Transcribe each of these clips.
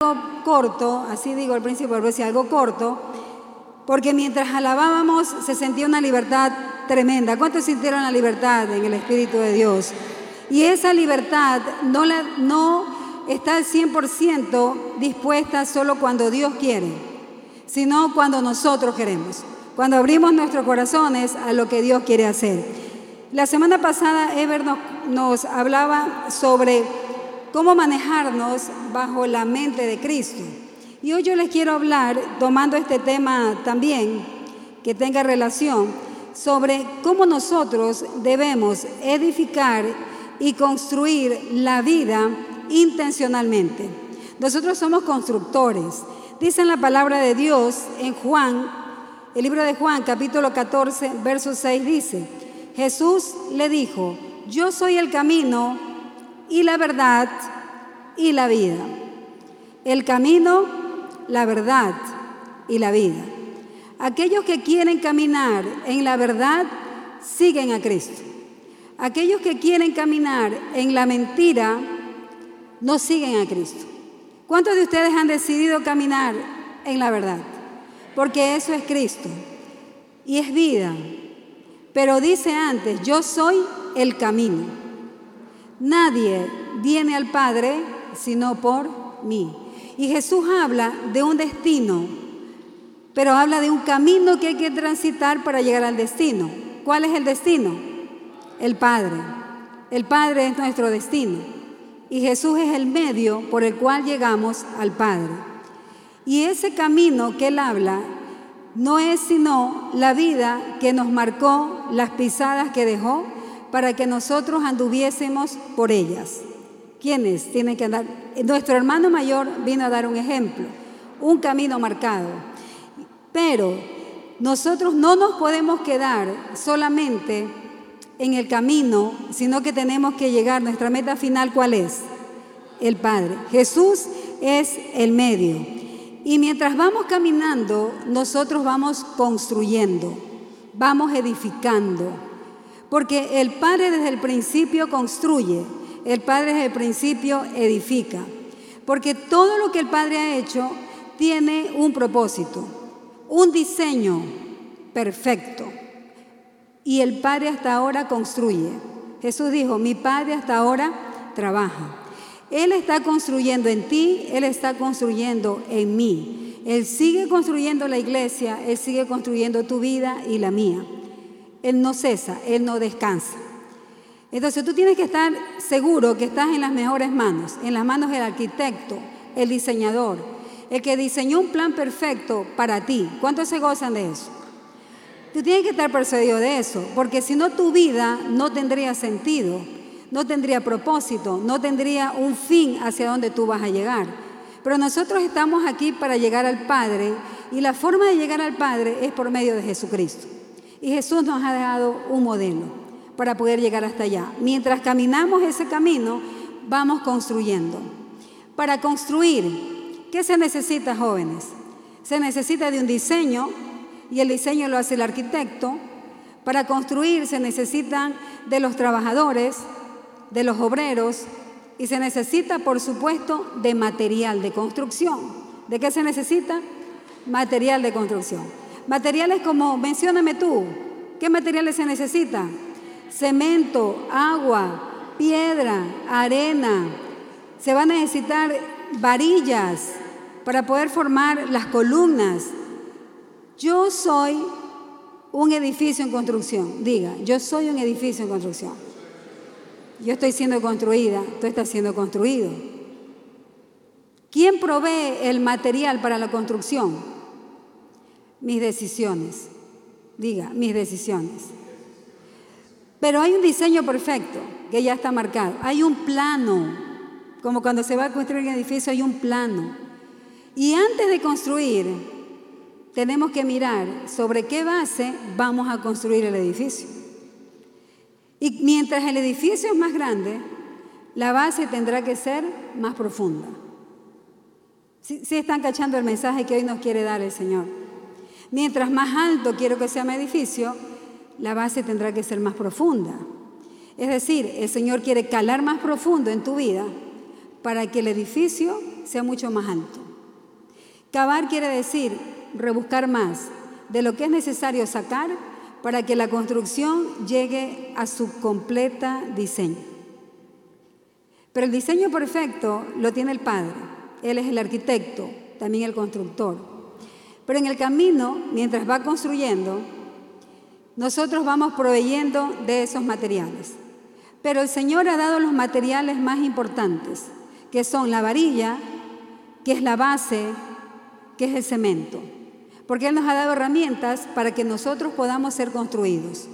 algo corto, así digo principio, pero decir algo corto, porque mientras alabábamos se sentía una libertad tremenda. ¿Cuántos sintieron la libertad en el Espíritu de Dios? Y esa libertad no, la, no está al 100% dispuesta solo cuando Dios quiere, sino cuando nosotros queremos, cuando abrimos nuestros corazones a lo que Dios quiere hacer. La semana pasada Ever nos, nos hablaba sobre cómo manejarnos bajo la mente de Cristo. Y hoy yo les quiero hablar, tomando este tema también, que tenga relación, sobre cómo nosotros debemos edificar y construir la vida intencionalmente. Nosotros somos constructores. Dice en la palabra de Dios en Juan, el libro de Juan, capítulo 14, verso 6, dice, Jesús le dijo, yo soy el camino y la verdad y la vida. El camino, la verdad y la vida. Aquellos que quieren caminar en la verdad siguen a Cristo. Aquellos que quieren caminar en la mentira no siguen a Cristo. ¿Cuántos de ustedes han decidido caminar en la verdad? Porque eso es Cristo y es vida. Pero dice antes, yo soy el camino. Nadie viene al Padre sino por mí. Y Jesús habla de un destino, pero habla de un camino que hay que transitar para llegar al destino. ¿Cuál es el destino? El Padre. El Padre es nuestro destino. Y Jesús es el medio por el cual llegamos al Padre. Y ese camino que Él habla no es sino la vida que nos marcó, las pisadas que dejó, para que nosotros anduviésemos por ellas. ¿Quiénes tienen que andar? Nuestro hermano mayor vino a dar un ejemplo, un camino marcado. Pero nosotros no nos podemos quedar solamente en el camino, sino que tenemos que llegar, nuestra meta final, ¿cuál es? El Padre. Jesús es el medio. Y mientras vamos caminando, nosotros vamos construyendo, vamos edificando. Porque el Padre desde el principio construye, el Padre desde el principio edifica. Porque todo lo que el Padre ha hecho tiene un propósito, un diseño perfecto. Y el Padre hasta ahora construye. Jesús dijo, mi Padre hasta ahora trabaja. Él está construyendo en ti, Él está construyendo en mí. Él sigue construyendo la iglesia, Él sigue construyendo tu vida y la mía. Él no cesa, Él no descansa. Entonces tú tienes que estar seguro que estás en las mejores manos, en las manos del arquitecto, el diseñador, el que diseñó un plan perfecto para ti. ¿Cuántos se gozan de eso? Tú tienes que estar persuadido de eso, porque si no tu vida no tendría sentido, no tendría propósito, no tendría un fin hacia donde tú vas a llegar. Pero nosotros estamos aquí para llegar al Padre y la forma de llegar al Padre es por medio de Jesucristo. Y Jesús nos ha dado un modelo para poder llegar hasta allá. Mientras caminamos ese camino, vamos construyendo. Para construir, ¿qué se necesita, jóvenes? Se necesita de un diseño y el diseño lo hace el arquitecto. Para construir se necesitan de los trabajadores, de los obreros y se necesita, por supuesto, de material de construcción. ¿De qué se necesita? Material de construcción. Materiales como, mencióname tú, ¿qué materiales se necesitan? Cemento, agua, piedra, arena. Se van a necesitar varillas para poder formar las columnas. Yo soy un edificio en construcción. Diga, yo soy un edificio en construcción. Yo estoy siendo construida, tú estás siendo construido. ¿Quién provee el material para la construcción? Mis decisiones. Diga, mis decisiones. Pero hay un diseño perfecto que ya está marcado. Hay un plano, como cuando se va a construir un edificio hay un plano. Y antes de construir, tenemos que mirar sobre qué base vamos a construir el edificio. Y mientras el edificio es más grande, la base tendrá que ser más profunda. Si, están cachando el mensaje que hoy nos quiere dar el Señor. Mientras más alto quiero que sea mi edificio, la base tendrá que ser más profunda. Es decir, el Señor quiere calar más profundo en tu vida para que el edificio sea mucho más alto. Cavar quiere decir rebuscar más de lo que es necesario sacar para que la construcción llegue a su completa diseño. Pero el diseño perfecto lo tiene el Padre. Él es el arquitecto, también el constructor. Pero en el camino, mientras va construyendo, nosotros vamos proveyendo de esos materiales. Pero el Señor ha dado los materiales más importantes, que son la varilla, que es la base, que es el cemento. Porque Él nos ha dado herramientas para que nosotros podamos ser construidos.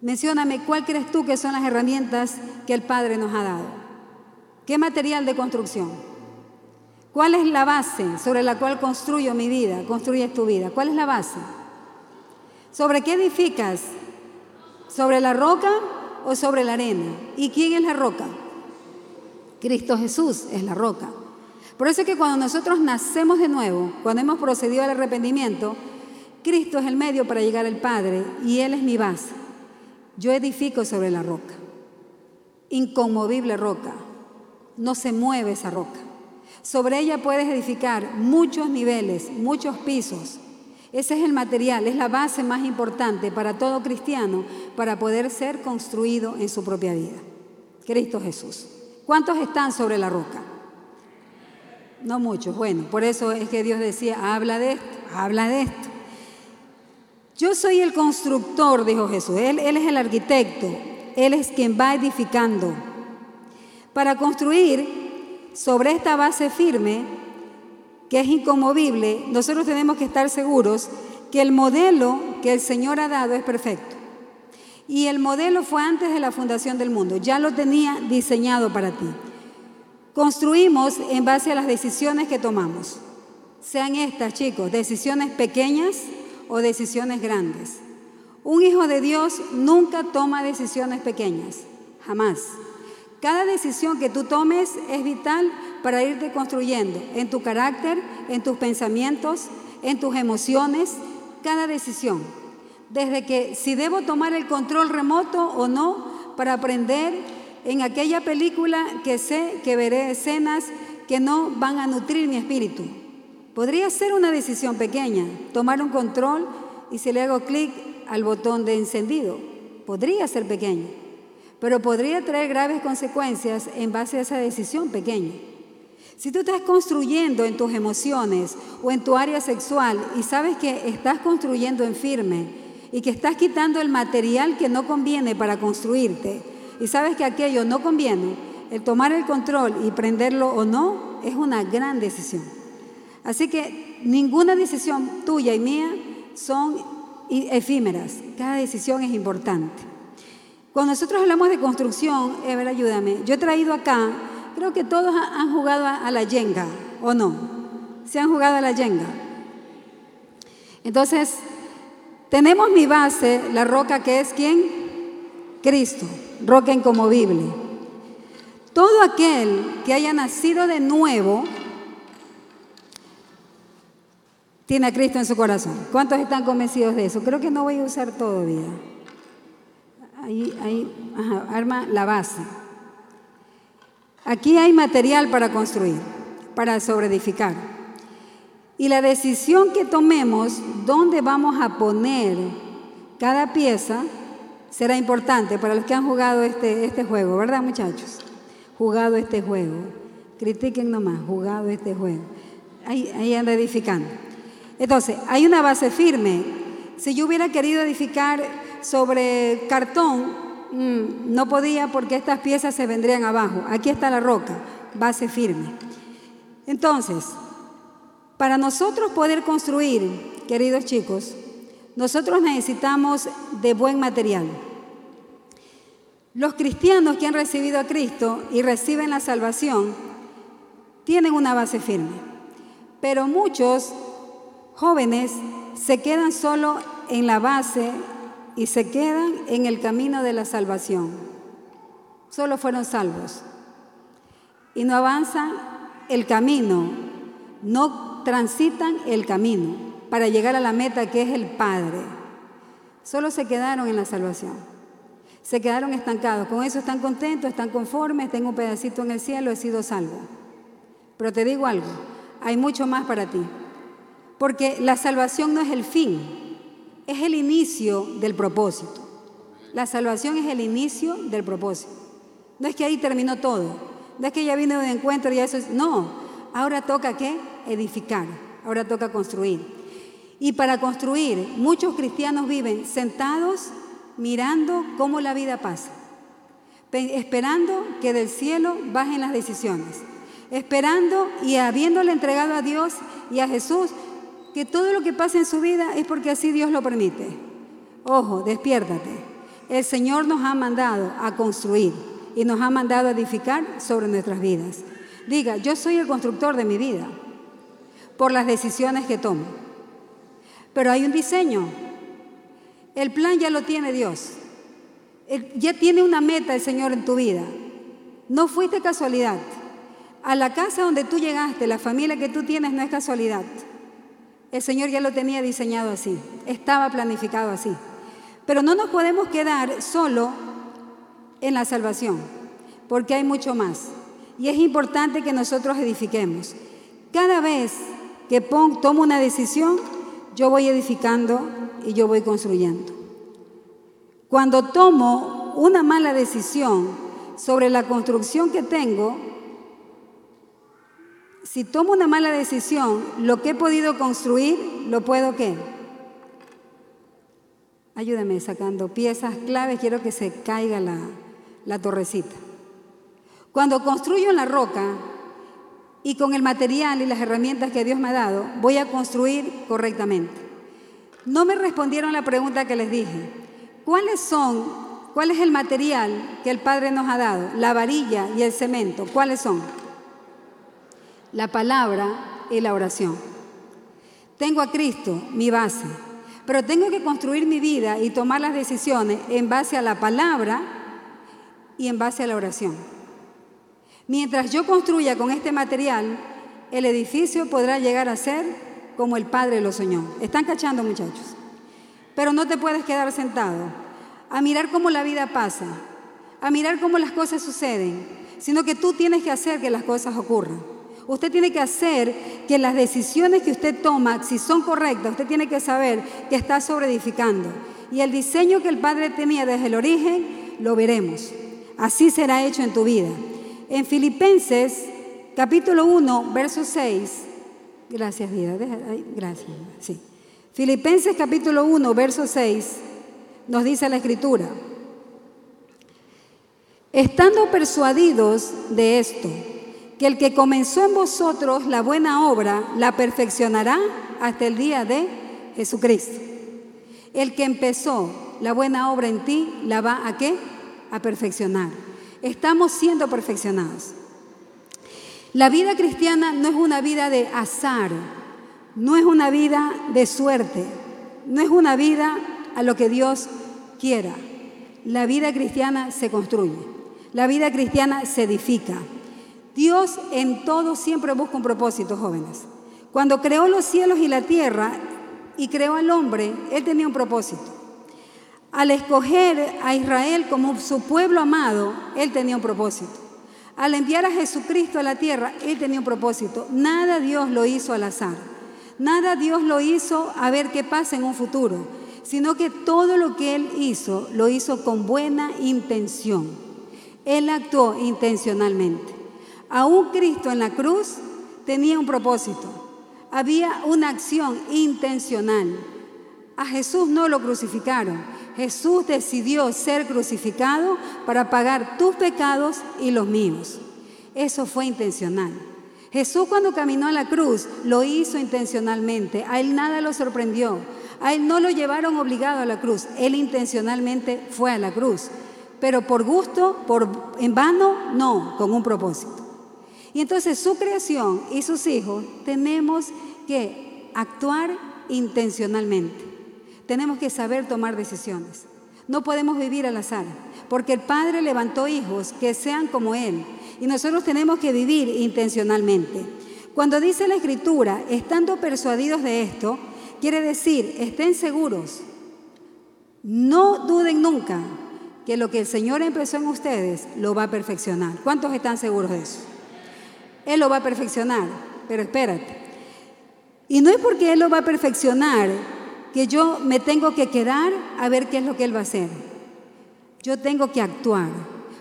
Mencióname, ¿cuál crees tú que son las herramientas que el Padre nos ha dado? ¿Qué material de construcción? ¿Cuál es la base sobre la cual construyo mi vida, construyes tu vida? ¿Cuál es la base? ¿Sobre qué edificas? ¿Sobre la roca o sobre la arena? ¿Y quién es la roca? Cristo Jesús es la roca. Por eso es que cuando nosotros nacemos de nuevo, cuando hemos procedido al arrepentimiento, Cristo es el medio para llegar al Padre y Él es mi base. Yo edifico sobre la roca, inconmovible roca, no se mueve esa roca. Sobre ella puedes edificar muchos niveles, muchos pisos. Ese es el material, es la base más importante para todo cristiano para poder ser construido en su propia vida. Cristo Jesús. ¿Cuántos están sobre la roca? No muchos. Bueno, por eso es que Dios decía, habla de esto, habla de esto. Yo soy el constructor, dijo Jesús. Él, él es el arquitecto. Él es quien va edificando. Para construir sobre esta base firme, que es inconmovible, nosotros tenemos que estar seguros que el modelo que el Señor ha dado es perfecto. Y el modelo fue antes de la fundación del mundo, ya lo tenía diseñado para ti. Construimos en base a las decisiones que tomamos. Sean estas, chicos, decisiones pequeñas o decisiones grandes. Un hijo de Dios nunca toma decisiones pequeñas, jamás. Cada decisión que tú tomes es vital para irte construyendo en tu carácter, en tus pensamientos, en tus emociones, cada decisión. Desde que si debo tomar el control remoto o no para aprender en aquella película que sé que veré escenas que no van a nutrir mi espíritu. Podría ser una decisión pequeña, tomar un control y si le hago clic al botón de encendido. Podría ser pequeño pero podría traer graves consecuencias en base a esa decisión pequeña. Si tú estás construyendo en tus emociones o en tu área sexual y sabes que estás construyendo en firme y que estás quitando el material que no conviene para construirte y sabes que aquello no conviene, el tomar el control y prenderlo o no es una gran decisión. Así que ninguna decisión tuya y mía son efímeras, cada decisión es importante. Cuando nosotros hablamos de construcción, Ever, ayúdame, yo he traído acá, creo que todos han jugado a la yenga, ¿o no? Se han jugado a la yenga. Entonces, tenemos mi base, la roca que es quién? Cristo, roca incomovible. Todo aquel que haya nacido de nuevo tiene a Cristo en su corazón. ¿Cuántos están convencidos de eso? Creo que no voy a usar todavía ahí, arma la base. Aquí hay material para construir, para sobreedificar. Y la decisión que tomemos, dónde vamos a poner cada pieza, será importante para los que han jugado este, este juego, ¿verdad muchachos? Jugado este juego. Critiquen nomás, jugado este juego. Ahí, ahí anda edificando. Entonces, hay una base firme. Si yo hubiera querido edificar sobre cartón, mm, no podía porque estas piezas se vendrían abajo. Aquí está la roca, base firme. Entonces, para nosotros poder construir, queridos chicos, nosotros necesitamos de buen material. Los cristianos que han recibido a Cristo y reciben la salvación tienen una base firme, pero muchos jóvenes se quedan solo en la base y se quedan en el camino de la salvación. Solo fueron salvos. Y no avanzan el camino, no transitan el camino para llegar a la meta que es el Padre. Solo se quedaron en la salvación. Se quedaron estancados. Con eso están contentos, están conformes, tengo un pedacito en el cielo, he sido salvo. Pero te digo algo, hay mucho más para ti. Porque la salvación no es el fin, es el inicio del propósito. La salvación es el inicio del propósito. No es que ahí terminó todo, no es que ya vino de encuentro y eso es... No, ahora toca qué? Edificar, ahora toca construir. Y para construir, muchos cristianos viven sentados mirando cómo la vida pasa, esperando que del cielo bajen las decisiones, esperando y habiéndole entregado a Dios y a Jesús que todo lo que pasa en su vida es porque así Dios lo permite. Ojo, despiértate. El Señor nos ha mandado a construir y nos ha mandado a edificar sobre nuestras vidas. Diga, yo soy el constructor de mi vida por las decisiones que tomo. Pero hay un diseño. El plan ya lo tiene Dios. Ya tiene una meta el Señor en tu vida. No fuiste casualidad. A la casa donde tú llegaste, la familia que tú tienes no es casualidad. El Señor ya lo tenía diseñado así. Estaba planificado así. Pero no nos podemos quedar solo en la salvación, porque hay mucho más. Y es importante que nosotros edifiquemos. Cada vez que tomo una decisión, yo voy edificando y yo voy construyendo. Cuando tomo una mala decisión sobre la construcción que tengo, si tomo una mala decisión, lo que he podido construir, lo puedo qué? Ayúdame sacando piezas claves, quiero que se caiga la, la torrecita. Cuando construyo en la roca y con el material y las herramientas que Dios me ha dado, voy a construir correctamente. No me respondieron la pregunta que les dije. ¿Cuáles son, cuál es el material que el Padre nos ha dado? La varilla y el cemento. ¿Cuáles son? La palabra y la oración. Tengo a Cristo, mi base, pero tengo que construir mi vida y tomar las decisiones en base a la palabra y en base a la oración. Mientras yo construya con este material, el edificio podrá llegar a ser como el Padre lo soñó. Están cachando muchachos. Pero no te puedes quedar sentado a mirar cómo la vida pasa, a mirar cómo las cosas suceden, sino que tú tienes que hacer que las cosas ocurran. Usted tiene que hacer que las decisiones que usted toma, si son correctas, usted tiene que saber que está sobreedificando. Y el diseño que el Padre tenía desde el origen, lo veremos. Así será hecho en tu vida. En Filipenses capítulo 1, verso 6, gracias vida, gracias, sí. Filipenses capítulo 1, verso 6, nos dice la escritura, estando persuadidos de esto, que el que comenzó en vosotros la buena obra, la perfeccionará hasta el día de Jesucristo. El que empezó la buena obra en ti, la va a qué? A perfeccionar. Estamos siendo perfeccionados. La vida cristiana no es una vida de azar, no es una vida de suerte, no es una vida a lo que Dios quiera. La vida cristiana se construye, la vida cristiana se edifica. Dios en todo siempre busca un propósito, jóvenes. Cuando creó los cielos y la tierra y creó al hombre, Él tenía un propósito. Al escoger a Israel como su pueblo amado, Él tenía un propósito. Al enviar a Jesucristo a la tierra, Él tenía un propósito. Nada Dios lo hizo al azar. Nada Dios lo hizo a ver qué pasa en un futuro, sino que todo lo que Él hizo, lo hizo con buena intención. Él actuó intencionalmente. Aún Cristo en la cruz tenía un propósito. Había una acción intencional. A Jesús no lo crucificaron. Jesús decidió ser crucificado para pagar tus pecados y los míos. Eso fue intencional. Jesús cuando caminó a la cruz lo hizo intencionalmente. A él nada lo sorprendió. A él no lo llevaron obligado a la cruz. Él intencionalmente fue a la cruz. Pero por gusto, por en vano, no, con un propósito. Y entonces su creación y sus hijos tenemos que actuar intencionalmente. Tenemos que saber tomar decisiones. No podemos vivir al azar, porque el Padre levantó hijos que sean como Él. Y nosotros tenemos que vivir intencionalmente. Cuando dice la Escritura, estando persuadidos de esto, quiere decir, estén seguros. No duden nunca que lo que el Señor empezó en ustedes lo va a perfeccionar. ¿Cuántos están seguros de eso? Él lo va a perfeccionar, pero espérate. Y no es porque Él lo va a perfeccionar que yo me tengo que quedar a ver qué es lo que Él va a hacer. Yo tengo que actuar,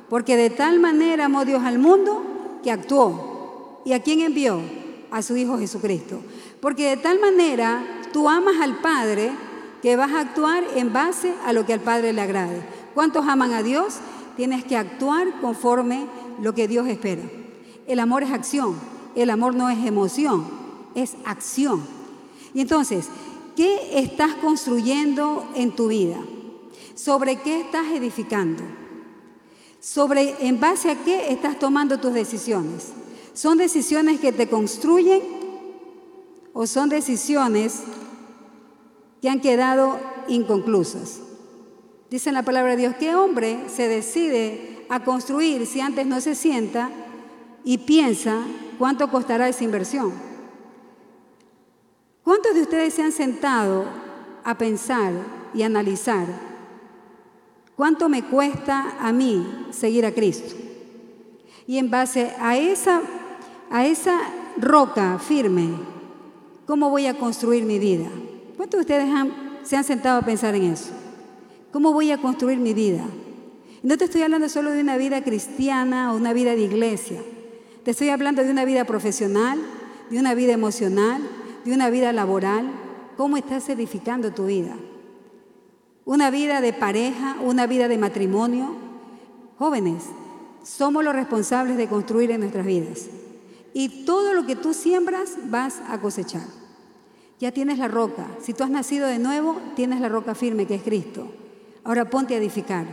porque de tal manera amó Dios al mundo que actuó. ¿Y a quién envió? A su Hijo Jesucristo. Porque de tal manera tú amas al Padre que vas a actuar en base a lo que al Padre le agrade. ¿Cuántos aman a Dios? Tienes que actuar conforme lo que Dios espera. El amor es acción, el amor no es emoción, es acción. Y entonces, ¿qué estás construyendo en tu vida? ¿Sobre qué estás edificando? ¿Sobre en base a qué estás tomando tus decisiones? ¿Son decisiones que te construyen o son decisiones que han quedado inconclusas? Dice en la palabra de Dios, ¿qué hombre se decide a construir si antes no se sienta y piensa cuánto costará esa inversión? ¿Cuántos de ustedes se han sentado a pensar y analizar cuánto me cuesta a mí seguir a Cristo? Y en base a esa, a esa roca firme, ¿cómo voy a construir mi vida? ¿Cuántos de ustedes se han sentado a pensar en eso? ¿Cómo voy a construir mi vida? No te estoy hablando solo de una vida cristiana o una vida de iglesia. Te estoy hablando de una vida profesional, de una vida emocional, de una vida laboral. ¿Cómo estás edificando tu vida? Una vida de pareja, una vida de matrimonio. Jóvenes, somos los responsables de construir en nuestras vidas. Y todo lo que tú siembras vas a cosechar. Ya tienes la roca. Si tú has nacido de nuevo, tienes la roca firme que es Cristo. Ahora ponte a edificar.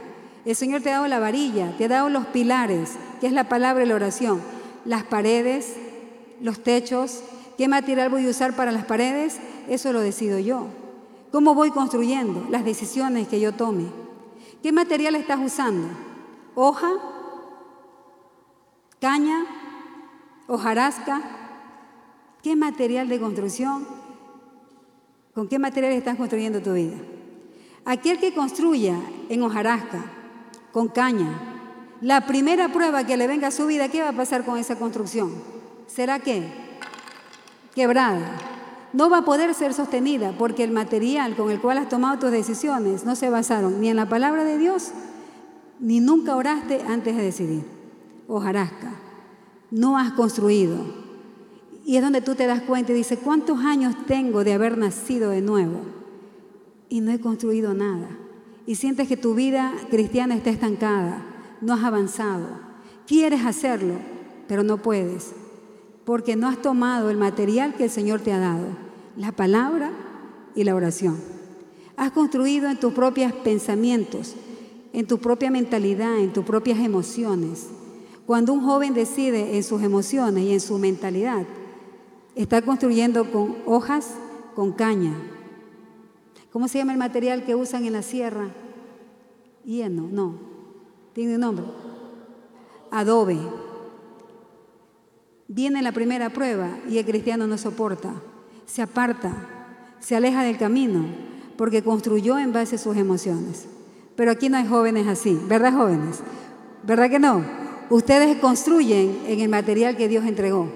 El Señor te ha dado la varilla, te ha dado los pilares, que es la palabra y la oración, las paredes, los techos. ¿Qué material voy a usar para las paredes? Eso lo decido yo. ¿Cómo voy construyendo? Las decisiones que yo tome. ¿Qué material estás usando? ¿Hoja? ¿Caña? ¿Hojarasca? ¿Qué material de construcción? ¿Con qué material estás construyendo tu vida? Aquel que construya en hojarasca, con caña, la primera prueba que le venga a su vida, ¿qué va a pasar con esa construcción? ¿Será qué? Quebrada. No va a poder ser sostenida porque el material con el cual has tomado tus decisiones no se basaron ni en la palabra de Dios, ni nunca oraste antes de decidir. Hojarasca. No has construido. Y es donde tú te das cuenta y dices, ¿cuántos años tengo de haber nacido de nuevo? y no he construido nada. Y sientes que tu vida cristiana está estancada, no has avanzado. Quieres hacerlo, pero no puedes, porque no has tomado el material que el Señor te ha dado, la palabra y la oración. Has construido en tus propios pensamientos, en tu propia mentalidad, en tus propias emociones. Cuando un joven decide en sus emociones y en su mentalidad, está construyendo con hojas, con caña, ¿Cómo se llama el material que usan en la sierra? Hieno, no. Tiene un nombre. Adobe. Viene la primera prueba y el cristiano no soporta. Se aparta, se aleja del camino, porque construyó en base a sus emociones. Pero aquí no hay jóvenes así, ¿verdad jóvenes? ¿Verdad que no? Ustedes construyen en el material que Dios entregó,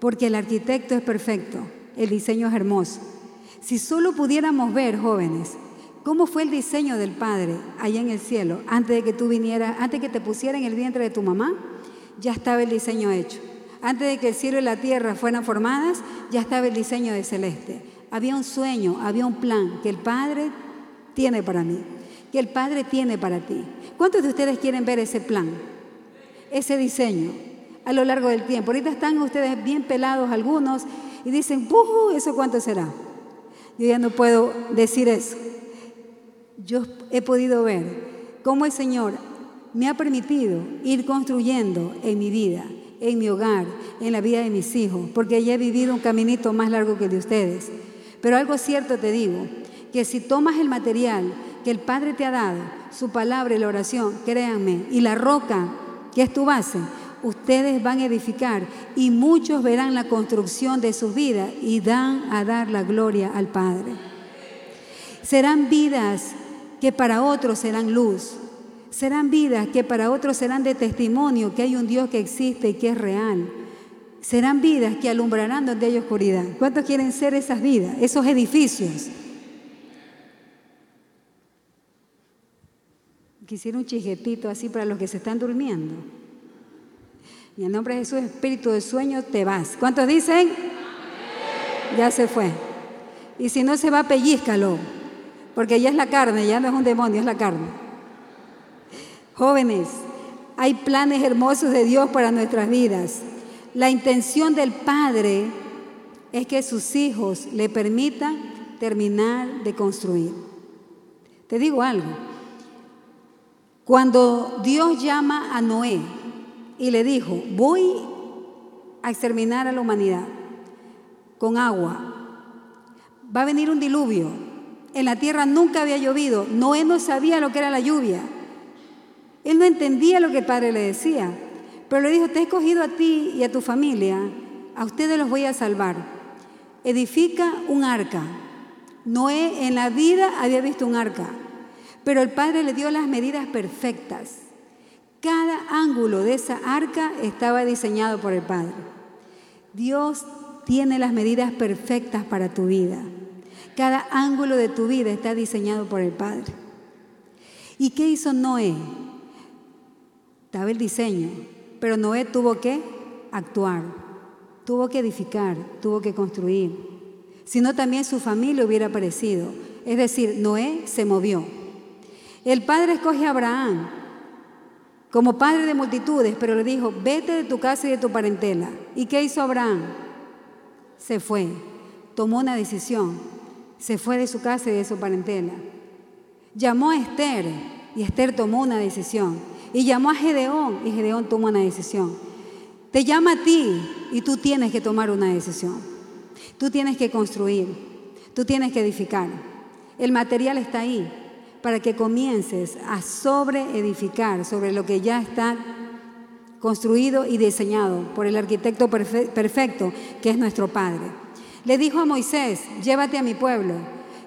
porque el arquitecto es perfecto, el diseño es hermoso. Si solo pudiéramos ver, jóvenes, cómo fue el diseño del Padre allá en el cielo, antes de que tú vinieras, antes de que te pusiera en el vientre de tu mamá, ya estaba el diseño hecho. Antes de que el cielo y la tierra fueran formadas, ya estaba el diseño de celeste. Había un sueño, había un plan que el Padre tiene para mí, que el Padre tiene para ti. ¿Cuántos de ustedes quieren ver ese plan, ese diseño a lo largo del tiempo? Ahorita están ustedes bien pelados algunos y dicen, ¿eso cuánto será? Yo ya no puedo decir eso. Yo he podido ver cómo el Señor me ha permitido ir construyendo en mi vida, en mi hogar, en la vida de mis hijos, porque ya he vivido un caminito más largo que el de ustedes. Pero algo cierto te digo, que si tomas el material que el Padre te ha dado, su palabra y la oración, créanme, y la roca, que es tu base, ustedes van a edificar y muchos verán la construcción de sus vidas y dan a dar la gloria al Padre. Serán vidas que para otros serán luz. Serán vidas que para otros serán de testimonio que hay un Dios que existe y que es real. serán vidas que alumbrarán donde hay oscuridad. ¿Cuántos quieren ser esas vidas, esos edificios? Quisiera un chijetito así para los que se están durmiendo. En nombre de Jesús, espíritu de sueño, te vas. ¿Cuántos dicen? Ya se fue. Y si no se va, pellízcalo. Porque ya es la carne, ya no es un demonio, es la carne. Jóvenes, hay planes hermosos de Dios para nuestras vidas. La intención del Padre es que sus hijos le permitan terminar de construir. Te digo algo. Cuando Dios llama a Noé y le dijo, voy a exterminar a la humanidad con agua, va a venir un diluvio. En la tierra nunca había llovido. Noé no sabía lo que era la lluvia. Él no entendía lo que el Padre le decía. Pero le dijo, te he escogido a ti y a tu familia, a ustedes los voy a salvar. Edifica un arca. Noé en la vida había visto un arca, pero el Padre le dio las medidas perfectas. Cada ángulo de esa arca estaba diseñado por el Padre. Dios tiene las medidas perfectas para tu vida. Cada ángulo de tu vida está diseñado por el Padre. ¿Y qué hizo Noé? Estaba el diseño, pero Noé tuvo que actuar, tuvo que edificar, tuvo que construir. Si no, también su familia hubiera aparecido. Es decir, Noé se movió. El padre escoge a Abraham como padre de multitudes, pero le dijo, vete de tu casa y de tu parentela. ¿Y qué hizo Abraham? Se fue, tomó una decisión, se fue de su casa y de su parentela. Llamó a Esther y Esther tomó una decisión. Y llamó a Gedeón y Gedeón tomó una decisión. Te llama a ti y tú tienes que tomar una decisión. Tú tienes que construir, tú tienes que edificar. El material está ahí para que comiences a sobreedificar sobre lo que ya está construido y diseñado por el arquitecto perfecto que es nuestro Padre. Le dijo a Moisés, llévate a mi pueblo.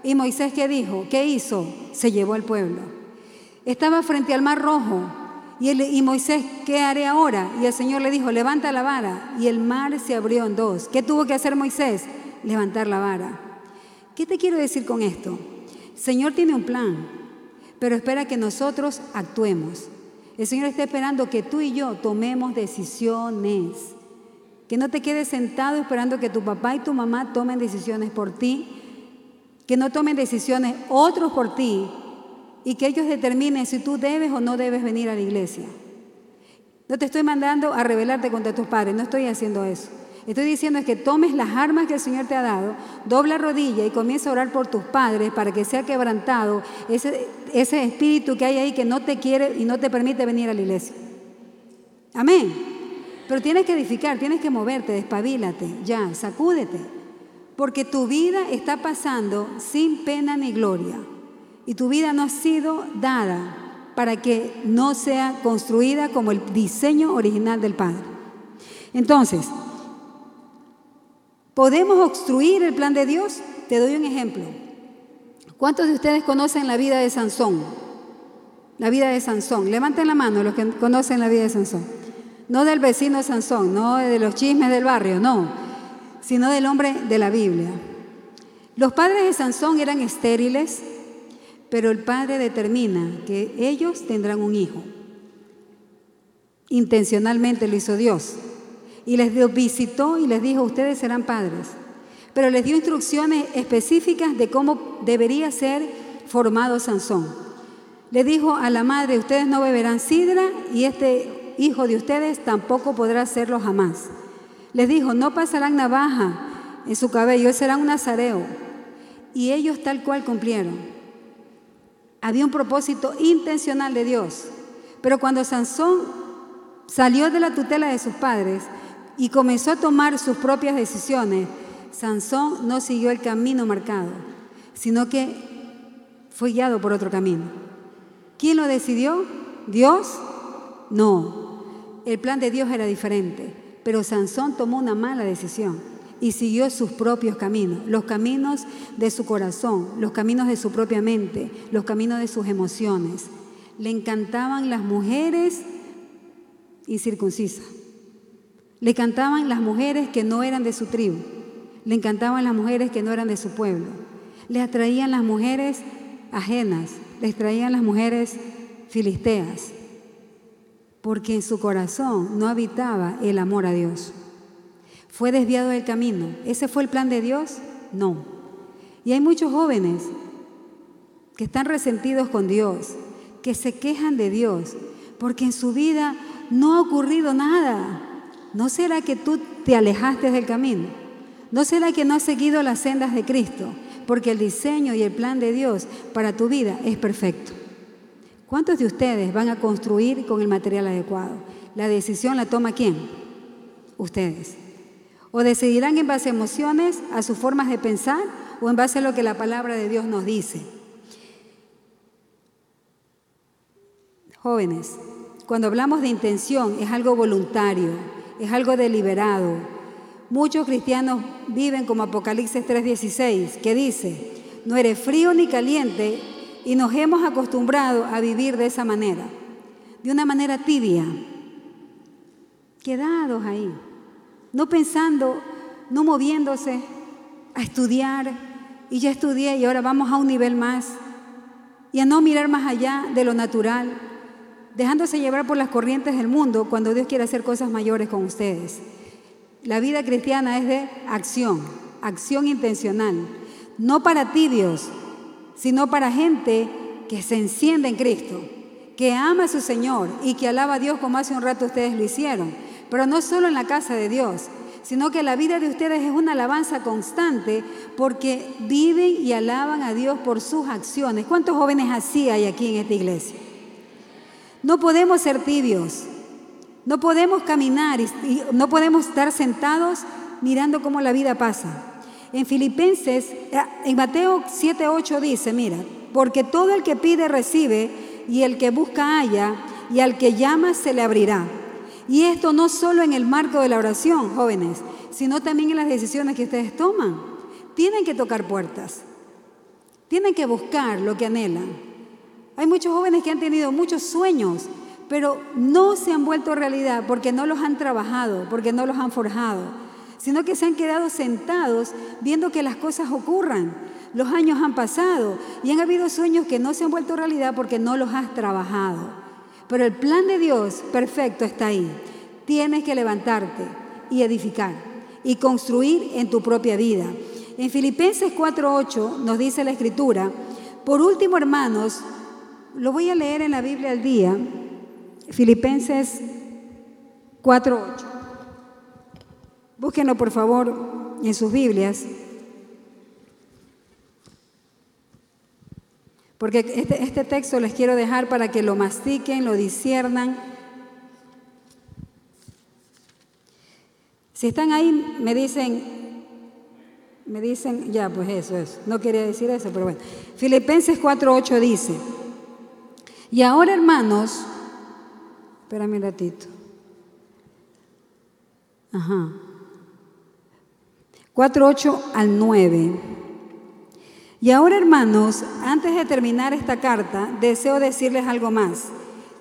Y Moisés, ¿qué dijo? ¿Qué hizo? Se llevó al pueblo. Estaba frente al mar rojo y, Moisés, ¿qué haré ahora? Y el Señor le dijo, levanta la vara. Y el mar se abrió en dos. ¿Qué tuvo que hacer Moisés? Levantar la vara. ¿Qué te quiero decir con esto? El Señor tiene un plan, pero espera que nosotros actuemos. El Señor está esperando que tú y yo tomemos decisiones. Que no te quedes sentado esperando que tu papá y tu mamá tomen decisiones por ti. Que no tomen decisiones otros por ti, y que ellos determinen si tú debes o no debes venir a la iglesia. No te estoy mandando a rebelarte contra tus padres, no estoy haciendo eso. Estoy diciendo es que tomes las armas que el Señor te ha dado, dobla rodilla y comienza a orar por tus padres para que sea quebrantado ese, ese espíritu que hay ahí que no te quiere y no te permite venir a la iglesia. Amén. Pero tienes que edificar, tienes que moverte, despabilate, ya, sacúdete. Porque tu vida está pasando sin pena ni gloria y tu vida no ha sido dada para que no sea construida como el diseño original del Padre. Entonces, ¿podemos obstruir el plan de Dios? Te doy un ejemplo. ¿Cuántos de ustedes conocen la vida de Sansón? La vida de Sansón. Levanten la mano los que conocen la vida de Sansón. No del vecino Sansón, no de los chismes del barrio, no, sino del hombre de la Biblia. Los padres de Sansón eran estériles, pero el Padre determina que ellos tendrán un hijo. Intencionalmente lo hizo Dios. Y les visitó y les dijo, ustedes serán padres. Pero les dio instrucciones específicas de cómo debería ser formado Sansón. Le dijo a la madre, ustedes no beberán sidra y este hijo de ustedes tampoco podrá hacerlo jamás. Les dijo, no pasarán navaja en su cabello, serán un nazareo. Y ellos tal cual cumplieron. Había un propósito intencional de Dios. Pero cuando Sansón salió de la tutela de sus padres y comenzó a tomar sus propias decisiones, Sansón no siguió el camino marcado, sino que fue guiado por otro camino. ¿Quién lo decidió? ¿Dios? No. El plan de Dios era diferente, pero Sansón tomó una mala decisión y siguió sus propios caminos, los caminos de su corazón, los caminos de su propia mente, los caminos de sus emociones. Le encantaban las mujeres incircuncisas. Le cantaban las mujeres que no eran de su tribu. Le encantaban las mujeres que no eran de su pueblo. Le atraían las mujeres ajenas. Les traían las mujeres filisteas. Porque en su corazón no habitaba el amor a Dios. Fue desviado del camino. ¿Ese fue el plan de Dios? No. Y hay muchos jóvenes que están resentidos con Dios, que se quejan de Dios, porque en su vida no ha ocurrido nada. ¿No será que tú te alejaste del camino? ¿No será que no has seguido las sendas de Cristo? Porque el diseño y el plan de Dios para tu vida es perfecto. ¿Cuántos de ustedes van a construir con el material adecuado? La decisión la toma quién? Ustedes. O decidirán en base a emociones, a sus formas de pensar o en base a lo que la palabra de Dios nos dice. Jóvenes, cuando hablamos de intención es algo voluntario, es algo deliberado. Muchos cristianos viven como Apocalipsis 3:16, que dice, no eres frío ni caliente, y nos hemos acostumbrado a vivir de esa manera, de una manera tibia, quedados ahí, no pensando, no moviéndose a estudiar, y ya estudié y ahora vamos a un nivel más, y a no mirar más allá de lo natural, dejándose llevar por las corrientes del mundo cuando Dios quiere hacer cosas mayores con ustedes. La vida cristiana es de acción, acción intencional, no para tibios, sino para gente que se enciende en Cristo, que ama a su Señor y que alaba a Dios como hace un rato ustedes lo hicieron. Pero no solo en la casa de Dios, sino que la vida de ustedes es una alabanza constante porque viven y alaban a Dios por sus acciones. ¿Cuántos jóvenes así hay aquí en esta iglesia? No podemos ser tibios, no podemos caminar y, no podemos estar sentados mirando cómo la vida pasa. En Filipenses, eh, en Mateo 7:8 dice, mira, porque todo el que pide recibe y el que busca halla y al que llama se le abrirá. Y esto no solo en el marco de la oración, jóvenes, sino también en las decisiones que ustedes toman. Tienen que tocar puertas, tienen que buscar lo que anhelan. Hay muchos jóvenes que han tenido muchos sueños, pero no se han vuelto realidad porque no los han trabajado, porque no los han forjado, sino que se han quedado sentados viendo que las cosas ocurran. Los años han pasado y han habido sueños que no se han vuelto realidad porque no los has trabajado. Pero el plan de Dios perfecto está ahí. Tienes que levantarte y edificar y construir en tu propia vida. En Filipenses 4:8 nos dice la escritura, por último hermanos, lo voy a leer en la Biblia al día, Filipenses 4.8. Búsquenlo por favor en sus Biblias. Porque este, este, texto les quiero dejar para que lo mastiquen, lo disiernan. Si están ahí, me dicen, me dicen, ya, pues eso es. No quería decir eso, pero bueno. Filipenses 4.8 dice, y ahora, hermanos, espérame un ratito. Ajá. 4, 8 al 9. Y ahora, hermanos, antes de terminar esta carta, deseo decirles algo más.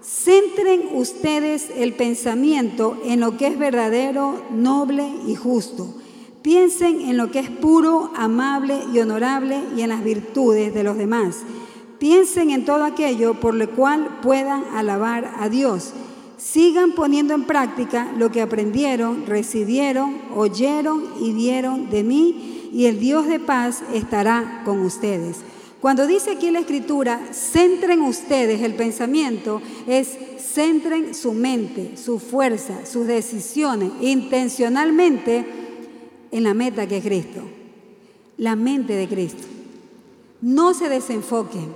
Centren ustedes el pensamiento en lo que es verdadero, noble y justo. Piensen en lo que es puro, amable y honorable y en las virtudes de los demás Piensen en todo aquello por lo cual puedan alabar a Dios. Sigan poniendo en práctica lo que aprendieron, recibieron, oyeron y dieron de mí, y el Dios de paz estará con ustedes. Cuando dice aquí la escritura, centren ustedes el pensamiento, es centren su mente, su fuerza, sus decisiones, intencionalmente en la meta que es Cristo, la mente de Cristo. No se desenfoquen.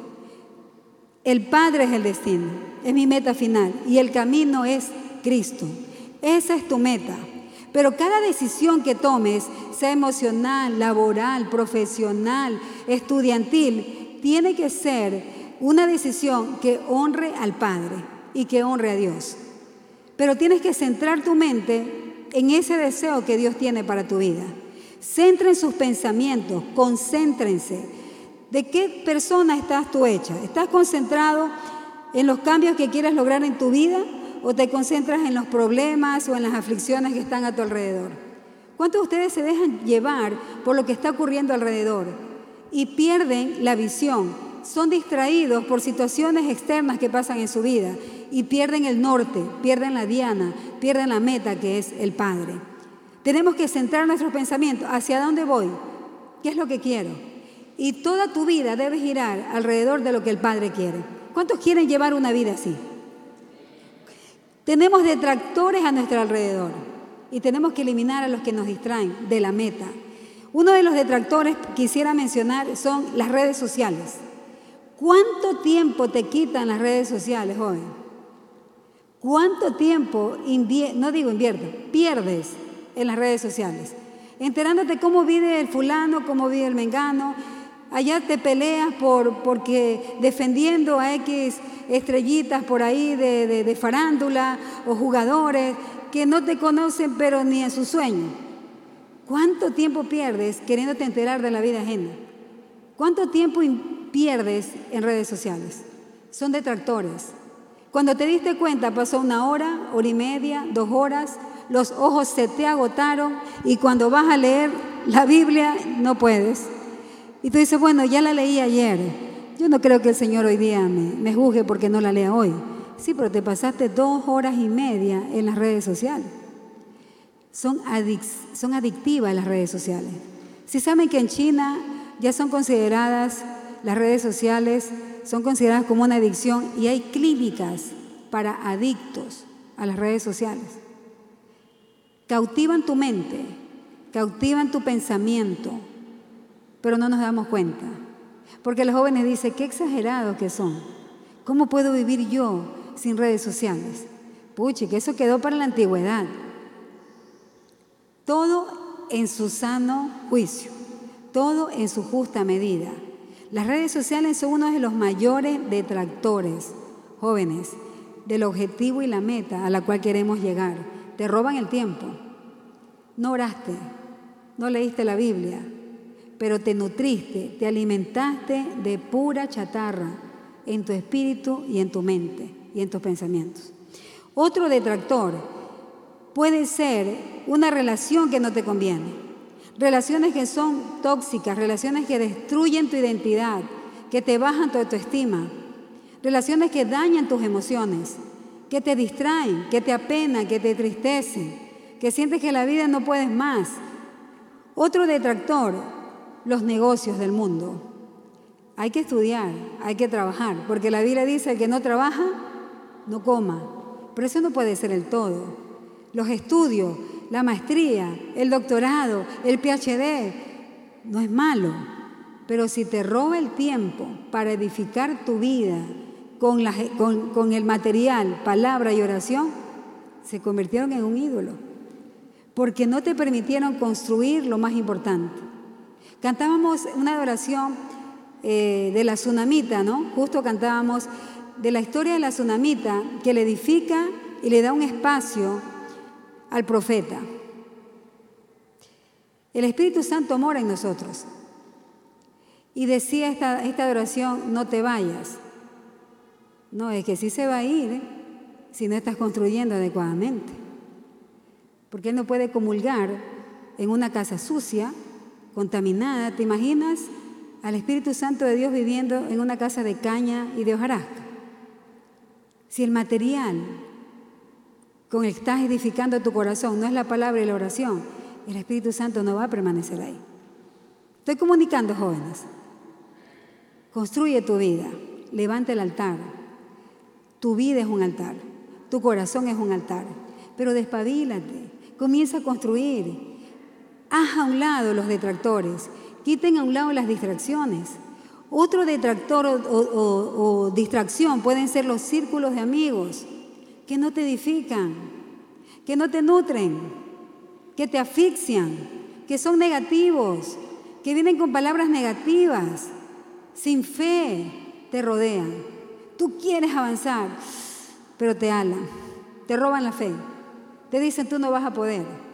El Padre es el destino, es mi meta final y el camino es Cristo. Esa es tu meta. Pero cada decisión que tomes, sea emocional, laboral, profesional, estudiantil, tiene que ser una decisión que honre al Padre y que honre a Dios. Pero tienes que centrar tu mente en ese deseo que Dios tiene para tu vida. Centren sus pensamientos, concéntrense ¿De qué persona estás tú hecha? ¿Estás concentrado en los cambios que quieres lograr en tu vida o te concentras en los problemas o en las aflicciones que están a tu alrededor? ¿Cuántos de ustedes se dejan llevar por lo que está ocurriendo alrededor y pierden la visión? Son distraídos por situaciones externas que pasan en su vida y pierden el norte, pierden la diana, pierden la meta que es el Padre. Tenemos que centrar nuestros pensamientos hacia dónde voy, qué es lo que quiero. Y toda tu vida debe girar alrededor de lo que el Padre quiere. ¿Cuántos quieren llevar una vida así? Tenemos detractores a nuestro alrededor y tenemos que eliminar a los que nos distraen de la meta. Uno de los detractores que quisiera mencionar son las redes sociales. ¿Cuánto tiempo te quitan las redes sociales, joven? ¿Cuánto tiempo, no digo invierto, pierdes en las redes sociales? Enterándote cómo vive el fulano, cómo vive el mengano. Allá te peleas por, porque defendiendo a X estrellitas por ahí de, de farándula o jugadores que no te conocen pero ni en su sueño. ¿Cuánto tiempo pierdes queriéndote enterar de la vida ajena? ¿Cuánto tiempo pierdes en redes sociales? Son detractores. Cuando te diste cuenta pasó una hora, hora y media, dos horas, los ojos se te agotaron y cuando vas a leer la Biblia no puedes. Y tú dices, bueno, ya la leí ayer. Yo no creo que el Señor hoy día me, me juzgue porque no la lea hoy. Sí, pero te pasaste dos horas y media en las redes sociales. Son, son adictivas las redes sociales. Si saben que en China ya son consideradas las redes sociales son consideradas como una adicción y hay clínicas para adictos a las redes sociales. Cautivan tu mente, cautivan tu pensamiento, pero no nos damos cuenta. Porque los jóvenes dicen, qué exagerados que son. ¿Cómo puedo vivir yo sin redes sociales? Puche, que eso quedó para la antigüedad. Todo en su sano juicio, todo en su justa medida. Las redes sociales son uno de los mayores detractores, jóvenes, del objetivo y la meta a la cual queremos llegar. Te roban el tiempo. No oraste, no leíste la Biblia, pero te nutriste, te alimentaste de pura chatarra en tu espíritu y en tu mente y en tus pensamientos. Otro detractor puede ser una relación que no te conviene. Relaciones que son tóxicas, relaciones que destruyen tu identidad, que te bajan tu autoestima, relaciones que dañan tus emociones, que te distraen, que te apenan, que te tristecen, que sientes que la vida no puedes más. Otro detractor, los negocios del mundo. Hay que estudiar, hay que trabajar, porque la Biblia dice que no trabaja, no coma. Pero eso no puede ser el todo. Los estudios, la maestría, el doctorado, el PhD, no es malo. Pero si te roba el tiempo para edificar tu vida con, con, el material, palabra y oración, se convirtieron en un ídolo. Porque no te permitieron construir lo más importante. Cantábamos una adoración eh, de la tsunamita, ¿no? Justo cantábamos de la historia de la tsunamita que le edifica y le da un espacio al profeta. El Espíritu Santo mora en nosotros. Y decía esta, esta adoración, no te vayas. No, es que sí se va a ir si no estás construyendo adecuadamente. Porque Él no puede comulgar en una casa sucia, contaminada. ¿Te imaginas al Espíritu Santo de Dios viviendo en una casa de caña y de hojarasca? Si el material con el que estás edificando tu corazón, no es la palabra y la oración, el Espíritu Santo no va a permanecer ahí. Estoy comunicando, jóvenes. Construye tu vida, levanta el altar. Tu vida es un altar, tu corazón es un altar, pero despabilate, comienza a construir. Haz a un lado los detractores, quiten a un lado las distracciones. Otro detractor o distracción pueden ser los círculos de amigos que no te edifican, que no te nutren, que te asfixian, que son negativos, que vienen con palabras negativas, sin fe, te rodean. Tú quieres avanzar, pero te alan, te roban la fe, te dicen tú no vas a poder.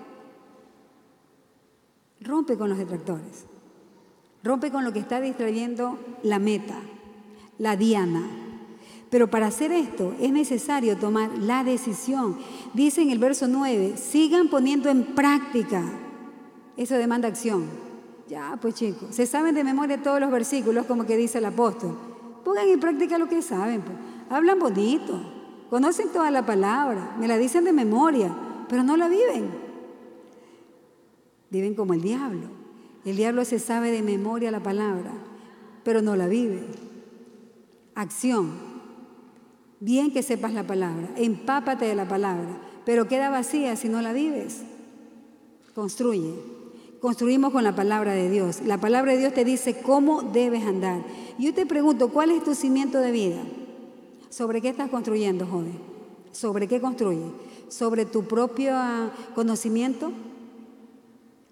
Rompe con los detractores, rompe con lo que está distrayendo la meta, la diana Pero para hacer esto es necesario tomar la decisión. Dice en el verso 9, sigan poniendo en práctica. Eso demanda acción. Ya, pues chicos, se saben de memoria todos los versículos como que dice el apóstol. Pongan en práctica lo que saben. Pues. Hablan bonito, conocen toda la palabra, me la dicen de memoria, pero no la viven. Viven como el diablo. El diablo se sabe de memoria la palabra, pero no la vive. Acción. Bien que sepas la palabra, empápate de la palabra, pero queda vacía si no la vives. Construye. Construimos con la palabra de Dios. La palabra de Dios te dice cómo debes andar. Yo te pregunto, ¿cuál es tu cimiento de vida? ¿Sobre qué estás construyendo, joven? ¿Sobre qué construyes? ¿Sobre tu propio ah, conocimiento?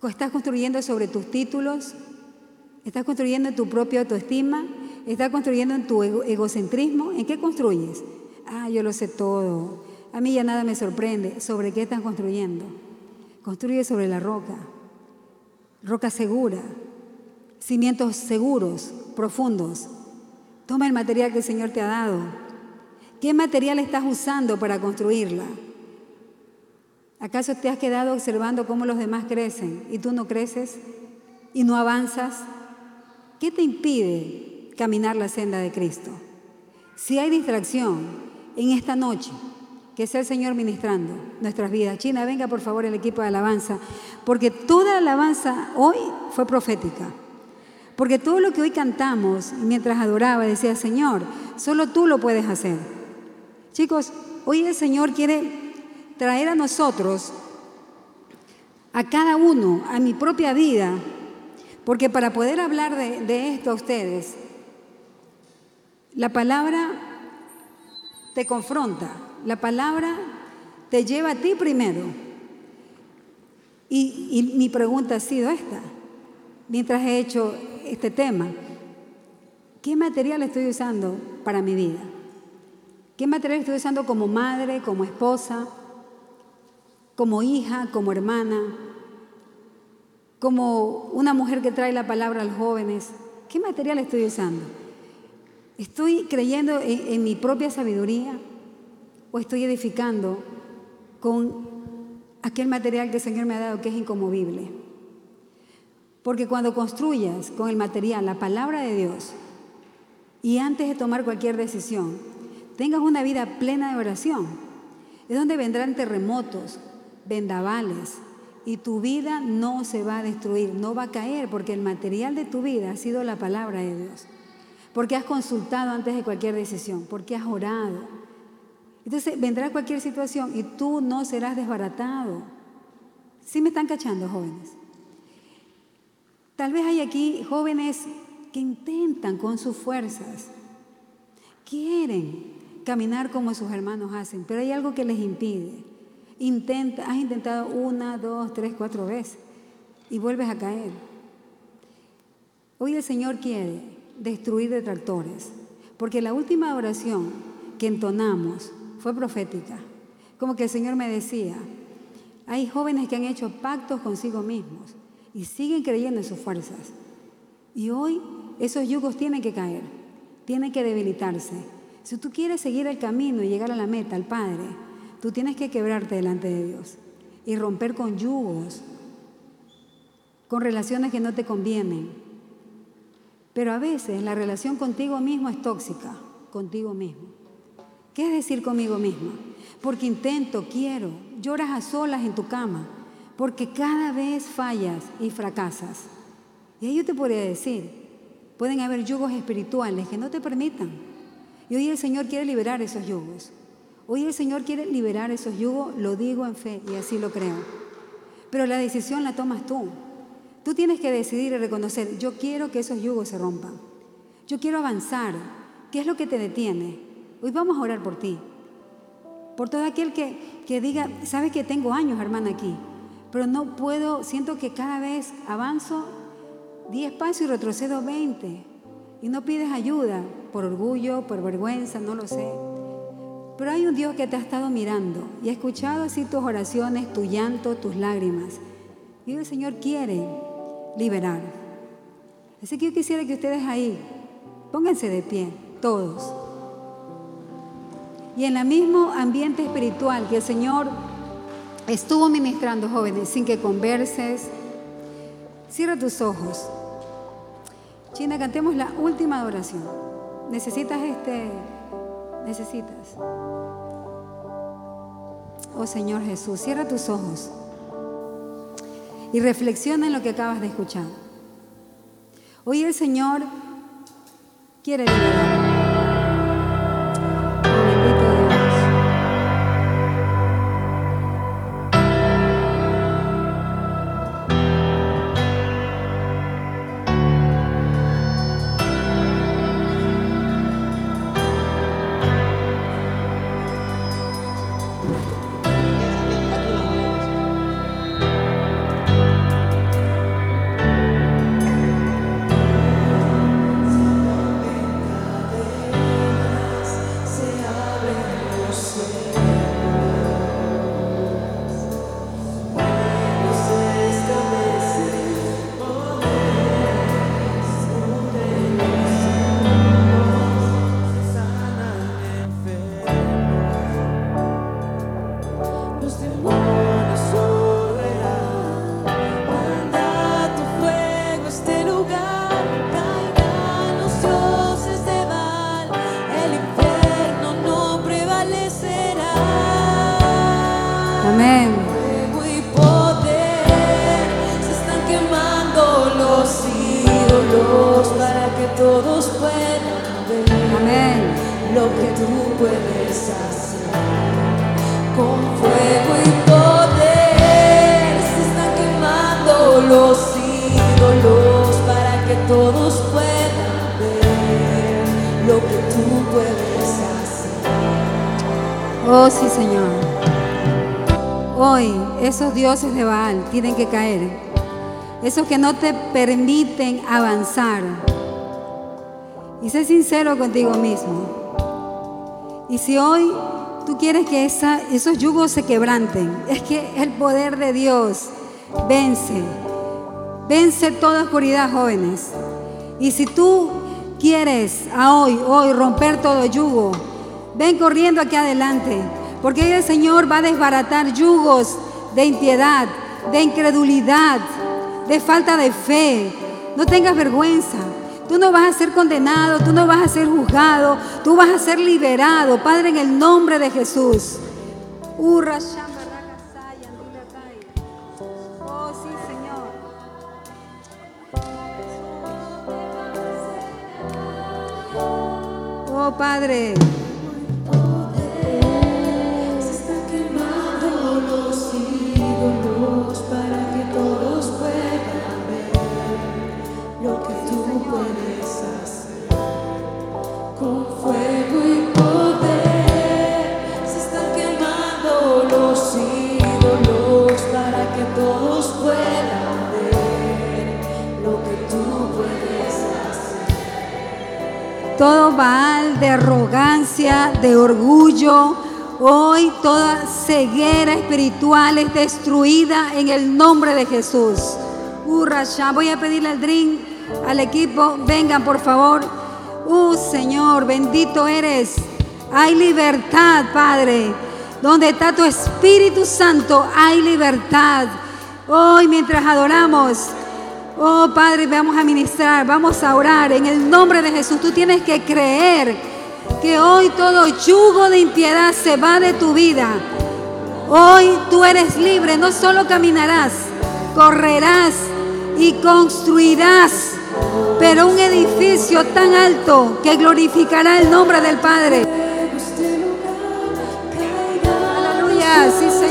¿Estás construyendo sobre tus títulos? ¿Estás construyendo en tu propia autoestima? ¿Estás construyendo en tu egocentrismo? ¿En qué construyes? Ah, yo lo sé todo. A mí ya nada me sorprende. ¿Sobre qué estás construyendo? Construye sobre la roca. Roca segura. Cimientos seguros, profundos. Toma el material que el Señor te ha dado. ¿Qué material estás usando para construirla? ¿Acaso te has quedado observando cómo los demás crecen y tú no creces y no avanzas? ¿Qué te impide caminar la senda de Cristo? Si hay distracción en esta noche, que sea el Señor ministrando nuestras vidas. China, venga por favor el equipo de alabanza, porque toda alabanza hoy fue profética. Porque todo lo que hoy cantamos mientras adoraba decía, Señor, solo tú lo puedes hacer. Chicos, hoy el Señor quiere traer a nosotros, a cada uno, a mi propia vida, porque para poder hablar de, esto a ustedes, la palabra te confronta, la palabra te lleva a ti primero. Y, y, mi pregunta ha sido esta, mientras he hecho este tema, ¿qué material estoy usando para mi vida? ¿Qué material estoy usando como madre, como esposa, como hija, como hermana, como una mujer que trae la palabra a los jóvenes. ¿Qué material estoy usando? ¿Estoy creyendo en, mi propia sabiduría o estoy edificando con aquel material que el Señor me ha dado que es incomovible? Porque cuando construyas con el material la palabra de Dios y antes de tomar cualquier decisión, tengas una vida plena de oración, es donde vendrán terremotos, vendavales y tu vida no se va a destruir, no va a caer, porque el material de tu vida ha sido la palabra de Dios. Porque has consultado antes de cualquier decisión, porque has orado. Entonces vendrá cualquier situación y tú no serás desbaratado. ¿Sí me están cachando, jóvenes? Tal vez hay aquí jóvenes que intentan con sus fuerzas, quieren caminar como sus hermanos hacen, pero hay algo que les impide. Intenta, has intentado una, dos, tres, cuatro veces y vuelves a caer. Hoy el Señor quiere destruir detractores, porque la última oración que entonamos fue profética. Como que el Señor me decía, hay jóvenes que han hecho pactos consigo mismos y siguen creyendo en sus fuerzas. Y hoy esos yugos tienen que caer, tienen que debilitarse. Si tú quieres seguir el camino y llegar a la meta, al Padre, Tú tienes que quebrarte delante de Dios y romper con yugos, con relaciones que no te convienen. Pero a veces la relación contigo mismo es tóxica, contigo mismo. ¿Qué es decir conmigo misma? Porque intento, quiero, lloras a solas en tu cama, porque cada vez fallas y fracasas. Y ahí yo te podría decir, pueden haber yugos espirituales que no te permitan. Y hoy el Señor quiere liberar esos yugos. Hoy el Señor quiere liberar esos yugos, lo digo en fe y así lo creo. Pero la decisión la tomas tú. Tú tienes que decidir y reconocer, yo quiero que esos yugos se rompan. Yo quiero avanzar. ¿Qué es lo que te detiene? Hoy vamos a orar por ti. Por todo aquel que, que diga, sabe que tengo años, hermana, aquí, pero no puedo, siento que cada vez avanzo 10 pasos y retrocedo 20. Y no pides ayuda por orgullo, por vergüenza, no lo sé. Pero hay un Dios que te ha estado mirando y ha escuchado así tus oraciones, tu llanto, tus lágrimas. Y el Señor quiere liberar. Así que yo quisiera que ustedes ahí pónganse de pie, todos. y en el mismo ambiente espiritual que el Señor estuvo ministrando jóvenes sin que converses. Cierra tus ojos. China, cantemos la última adoración. Necesitas este, necesitas. Oh Señor Jesús, cierra tus ojos y reflexiona en lo que acabas de escuchar. Hoy el Señor quiere. Dioses de Baal tienen que caer. Esos que no te permiten avanzar. Y sé sincero contigo mismo. Y si hoy tú quieres que esos yugos se quebranten, es que el poder de Dios vence. Vence toda oscuridad, jóvenes. Y si tú quieres a hoy, hoy romper todo yugo, ven corriendo aquí adelante. Porque el Señor va a desbaratar yugos de impiedad, de incredulidad, de falta de fe. No tengas vergüenza. Tú no vas a ser condenado, tú no vas a ser juzgado, tú vas a ser liberado, Padre, en el nombre de Jesús. Oh, sí, Señor. Oh, Padre. Todo Baal de arrogancia, de orgullo. Hoy toda ceguera espiritual es destruida en el nombre de Jesús. Urrasha, voy a pedirle al drink, al equipo, vengan por favor. Uh, Señor, bendito eres. Hay libertad, Padre. Donde está tu Espíritu Santo, hay libertad. Hoy mientras adoramos, Oh Padre, vamos a ministrar, vamos a orar en el nombre de Jesús. Tú tienes que creer que hoy todo yugo de impiedad se va de tu vida. Hoy tú eres libre, no solo caminarás, correrás y construirás, pero un edificio tan alto que glorificará el nombre del Padre. Aleluya, sí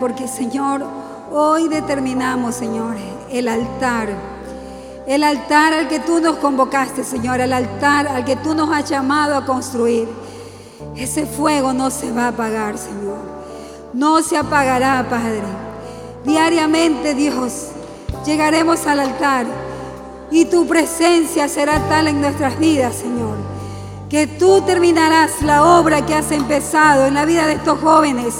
porque Señor, hoy determinamos, Señor, el altar. El altar al que tú nos convocaste, Señor, el altar al que tú nos has llamado a construir. Ese fuego no se va a apagar, Señor. No se apagará, Padre. Diariamente, Dios, llegaremos al altar y tu presencia será tal en nuestras vidas, Señor, que tú terminarás la obra que has empezado en la vida de estos jóvenes.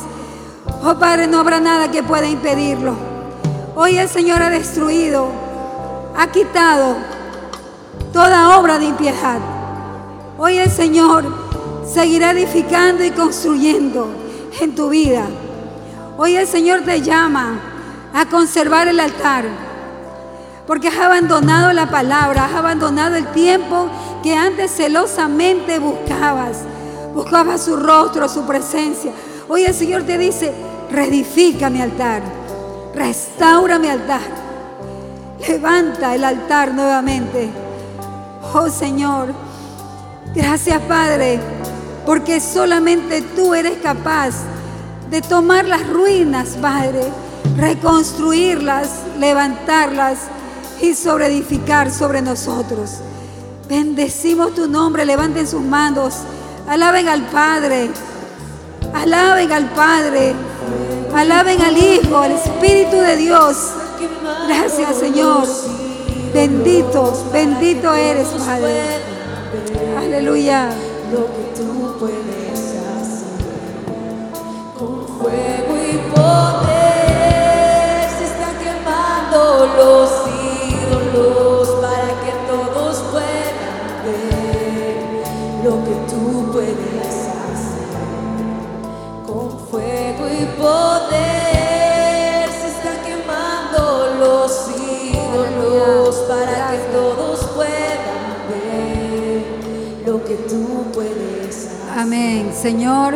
Oh Padre, no habrá nada que pueda impedirlo. Hoy el Señor ha destruido, ha quitado toda obra de impiedad. Hoy el Señor seguirá edificando y construyendo en tu vida. Hoy el Señor te llama a conservar el altar, porque has abandonado la palabra, has abandonado el tiempo que antes celosamente buscabas. Buscabas su rostro, su presencia. Hoy el Señor te dice, reedifica mi altar, restaura mi altar, levanta el altar nuevamente. Oh Señor, gracias Padre, porque solamente tú eres capaz de tomar las ruinas, Padre, reconstruirlas, levantarlas y sobreedificar sobre nosotros. Bendecimos tu nombre, levanten sus manos, alaben al Padre, alaben al Padre, alaben al Hijo, al Espíritu de Dios. Gracias Señor, bendito, bendito eres Padre. Aleluya. Lo que tú puedes hacer con Señor,